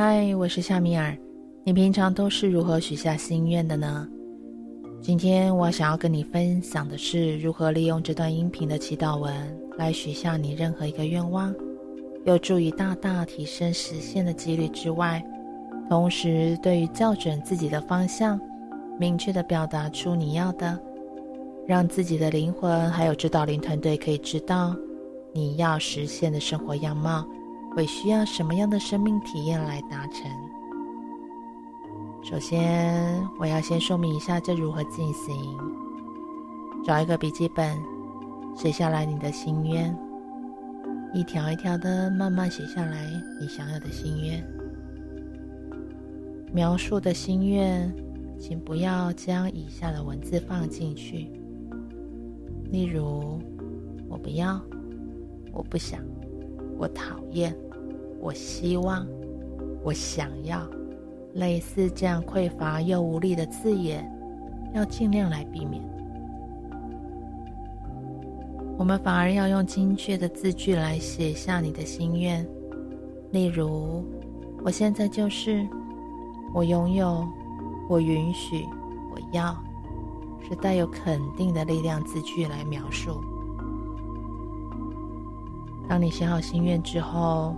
嗨，我是夏米尔。你平常都是如何许下心愿的呢？今天我想要跟你分享的是如何利用这段音频的祈祷文来许下你任何一个愿望，有助于大大提升实现的几率之外，同时对于校准自己的方向，明确地表达出你要的，让自己的灵魂还有指导灵团队可以知道你要实现的生活样貌会需要什么样的生命体验来达成。首先，我要先说明一下这如何进行。找一个笔记本，写下来你的心愿，一条一条的慢慢写下来你想要的心愿。描述的心愿，请不要将以下的文字放进去，例如：我不要，我不想，我讨厌，我希望，我想要。类似这样匮乏又无力的字眼，要尽量来避免。我们反而要用精确的字句来写下你的心愿，例如：我现在就是，我拥有，我允许，我要，是带有肯定的力量字句来描述。当你写好心愿之后，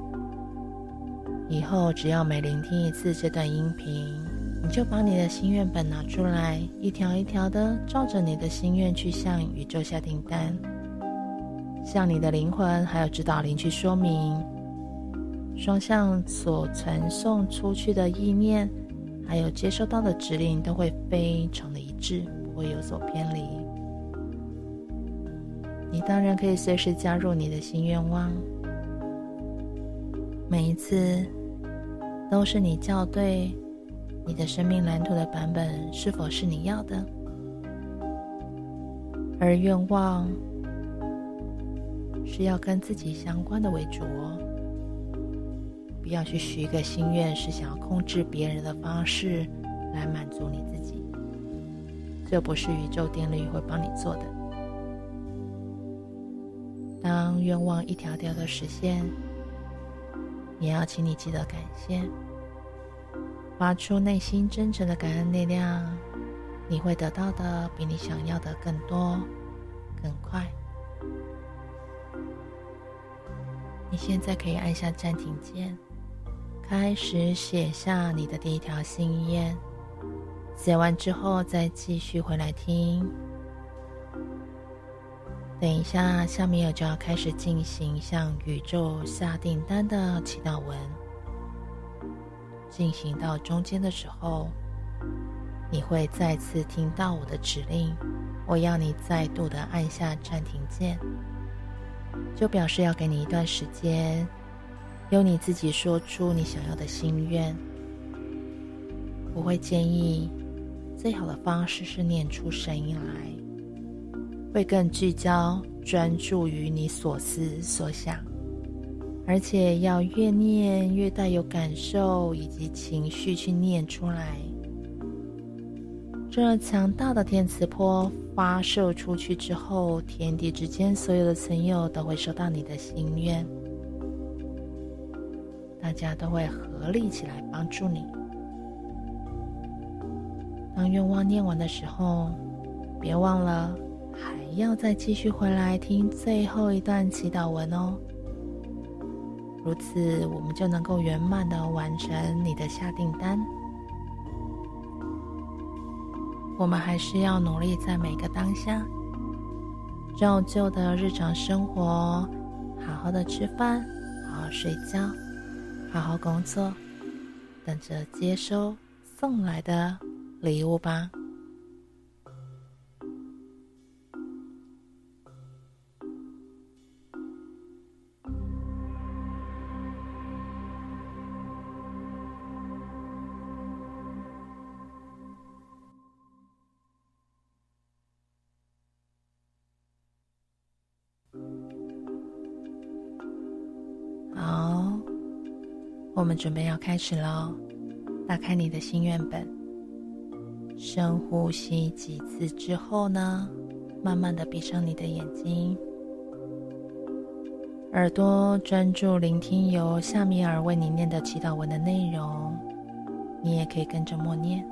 以后只要每聆听一次这段音频，你就把你的心愿本拿出来，一条一条的照着你的心愿去向宇宙下订单，向你的灵魂还有指导灵去说明，双向所传送出去的意念，还有接收到的指令都会非常的一致，不会有所偏离。你当然可以随时加入你的新愿望，每一次。都是你校对你的生命蓝图的版本是否是你要的，而愿望是要跟自己相关的为主哦。不要去许一个心愿是想要控制别人的方式来满足你自己，这不是宇宙定律会帮你做的。当愿望一条条的实现。也要请你记得感谢，发出内心真诚的感恩力量，你会得到的比你想要的更多、更快。你现在可以按下暂停键，开始写下你的第一条心愿。写完之后，再继续回来听。等一下，夏米尔就要开始进行向宇宙下订单的祈祷文。进行到中间的时候，你会再次听到我的指令，我要你再度的按下暂停键，就表示要给你一段时间，由你自己说出你想要的心愿。我会建议，最好的方式是念出声音来。会更聚焦、专注于你所思所想，而且要越念越带有感受以及情绪去念出来。这强大的电磁波发射出去之后，天地之间所有的存有都会收到你的心愿，大家都会合力起来帮助你。当愿望念完的时候，别忘了。还要再继续回来听最后一段祈祷文哦，如此我们就能够圆满的完成你的下订单。我们还是要努力在每个当下，照旧的日常生活，好好的吃饭，好好睡觉，好好工作，等着接收送来的礼物吧。我们准备要开始喽！打开你的心愿本，深呼吸几次之后呢，慢慢的闭上你的眼睛，耳朵专注聆听由夏米尔为你念的祈祷文的内容，你也可以跟着默念。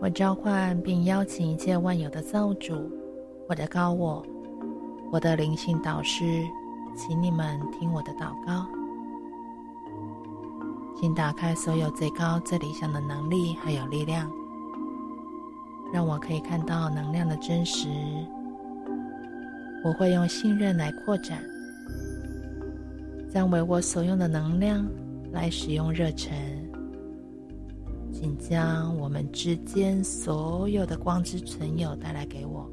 我召唤并邀请一切万有的造主，我的高我，我的灵性导师，请你们听我的祷告。请打开所有最高、最理想的能力还有力量，让我可以看到能量的真实。我会用信任来扩展，将为我所用的能量来使用热忱。请将我们之间所有的光之存有带来给我。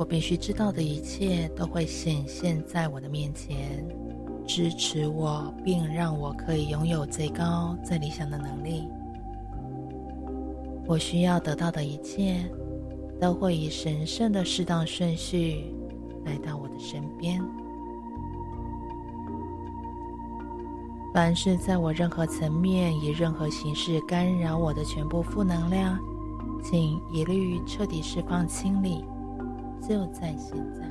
我必须知道的一切都会显现在我的面前，支持我，并让我可以拥有最高、最理想的能力。我需要得到的一切。都会以神圣的适当顺序来到我的身边。凡是在我任何层面以任何形式干扰我的全部负能量，请一律彻底释放清理，就在现在。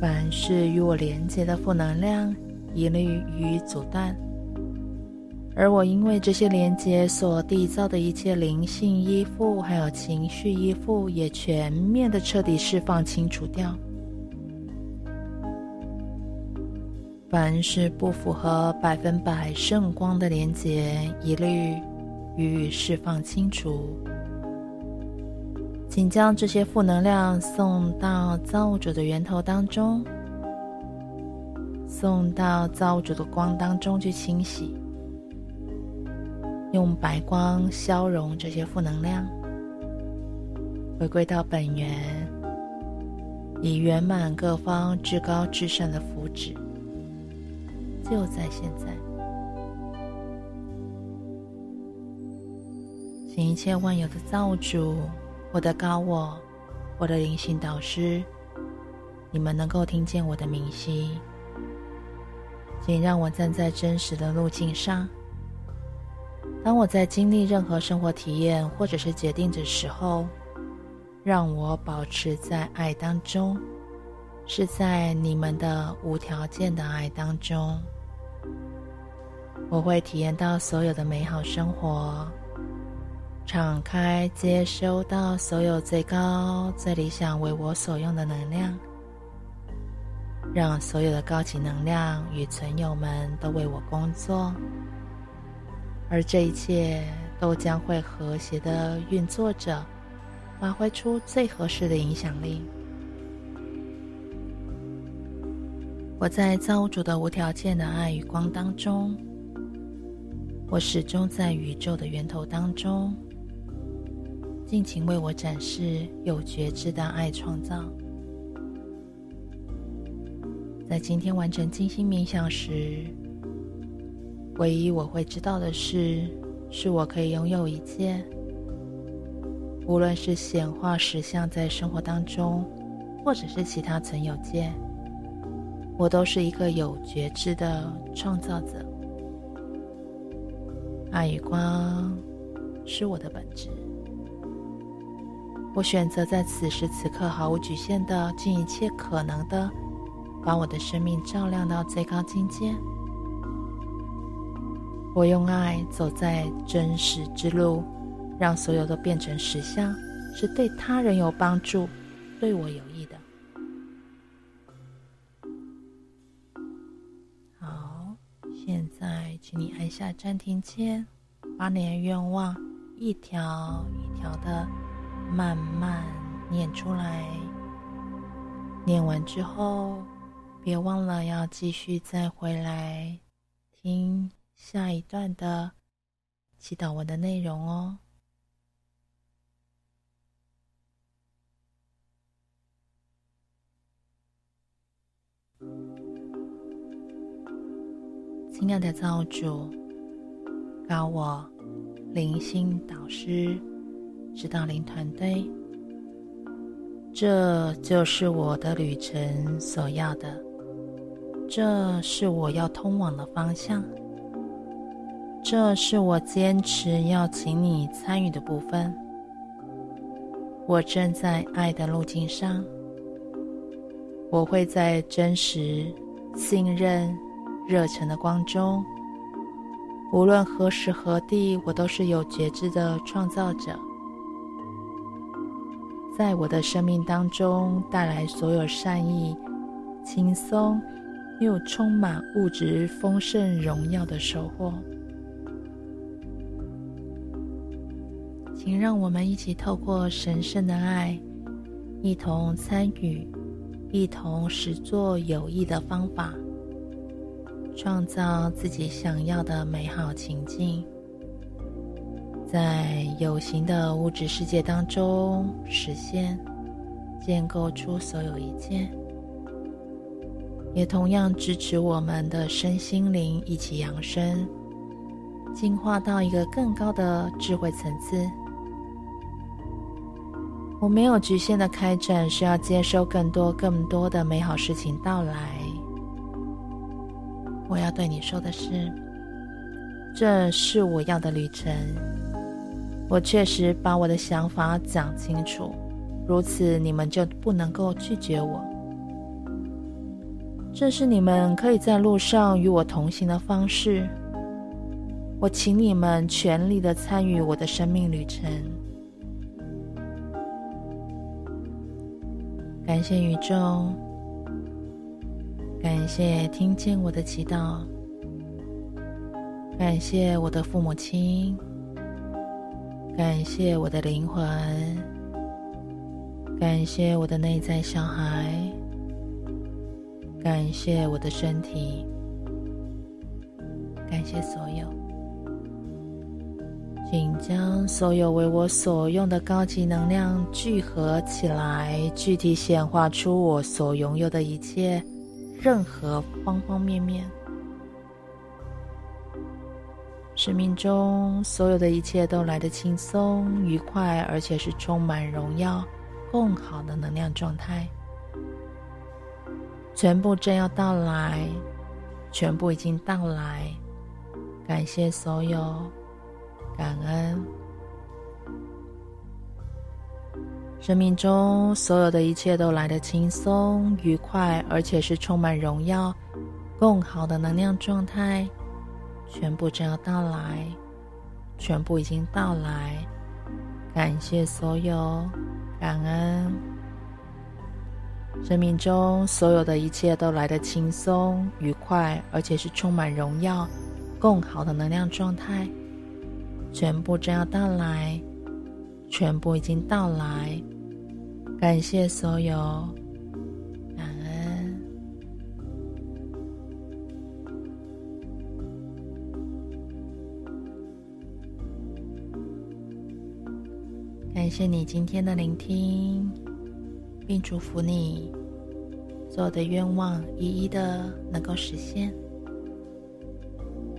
凡是与我连接的负能量，一律予以阻断。而我因为这些连接所缔造的一切灵性依附，还有情绪依附，也全面的彻底释放清除掉。凡是不符合百分百圣光的连接，一律予以释放清除。请将这些负能量送到造物主的源头当中，送到造物主的光当中去清洗。用白光消融这些负能量，回归到本源，以圆满各方至高至善的福祉，就在现在。请一切万有的造物主，我的高我，我的灵性导师，你们能够听见我的明晰，请让我站在真实的路径上。当我在经历任何生活体验或者是决定的时候，让我保持在爱当中，是在你们的无条件的爱当中。我会体验到所有的美好生活，敞开接收到所有最高、最理想为我所用的能量，让所有的高级能量与存有们都为我工作。而这一切都将会和谐的运作着，发挥出最合适的影响力。我在造物主的无条件的爱与光当中，我始终在宇宙的源头当中，尽情为我展示有觉知的爱创造。在今天完成静心冥想时，唯一我会知道的是，是我可以拥有一切，无论是显化实相在生活当中，或者是其他存有界，我都是一个有觉知的创造者。爱与光是我的本质。我选择在此时此刻毫无局限的，尽一切可能的，把我的生命照亮到最高境界。我用爱走在真实之路，让所有都变成实相，是对他人有帮助，对我有益的。好，现在请你按下暂停键，把你的愿望一条一条的慢慢念出来。念完之后，别忘了要继续再回来听。下一段的祈祷文的内容哦，亲爱的造主，高我灵性导师指导灵团队，这就是我的旅程所要的，这是我要通往的方向。这是我坚持要请你参与的部分。我正在爱的路径上。我会在真实、信任、热忱的光中。无论何时何地，我都是有觉知的创造者，在我的生命当中带来所有善意、轻松又充满物质丰盛荣耀的收获。请让我们一起透过神圣的爱，一同参与，一同实作有益的方法。创造自己想要的美好情境，在有形的物质世界当中实现，建构出所有一切，也同样支持我们的身心灵一起扬升，进化到一个更高的智慧层次。我没有局限的开展，是要接受更多更多的美好事情到来。我要对你说的是，这是我要的旅程。我确实把我的想法讲清楚，如此你们就不能够拒绝我。这是你们可以在路上与我同行的方式。我请你们全力的参与我的生命旅程。感谢宇宙。感谢听见我的祈祷，感谢我的父母亲，感谢我的灵魂，感谢我的内在小孩，感谢我的身体，感谢所有，请将所有为我所用的高级能量聚合起来，具体显化出我所拥有的一切。任何方方面面，生命中所有的一切都来得轻松、愉快，而且是充满荣耀、更好的能量状态。全部正要到来，全部已经到来。感谢所有，感恩。生命中所有的一切都来得轻松、愉快，而且是充满荣耀、更好的能量状态，全部正要到来，全部已经到来。感谢所有，感恩。生命中所有的一切都来得轻松、愉快，而且是充满荣耀、更好的能量状态，全部正要到来，全部已经到来。感谢所有，感谢你今天的聆听，并祝福你所有的愿望一一的能够实现。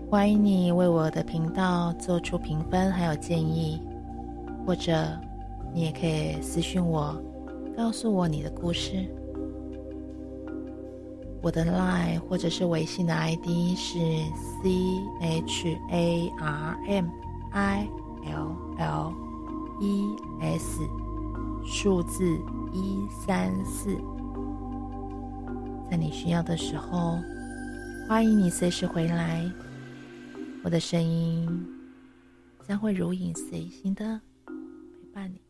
欢迎你为我的频道做出评分还有建议，或者你也可以私信我。告诉我你的故事。我的 lie 或者是微信的 ID 是 C H A R M I L L E S 数字一三四。在你需要的时候，欢迎你随时回来。我的声音将会如影随形的陪伴你。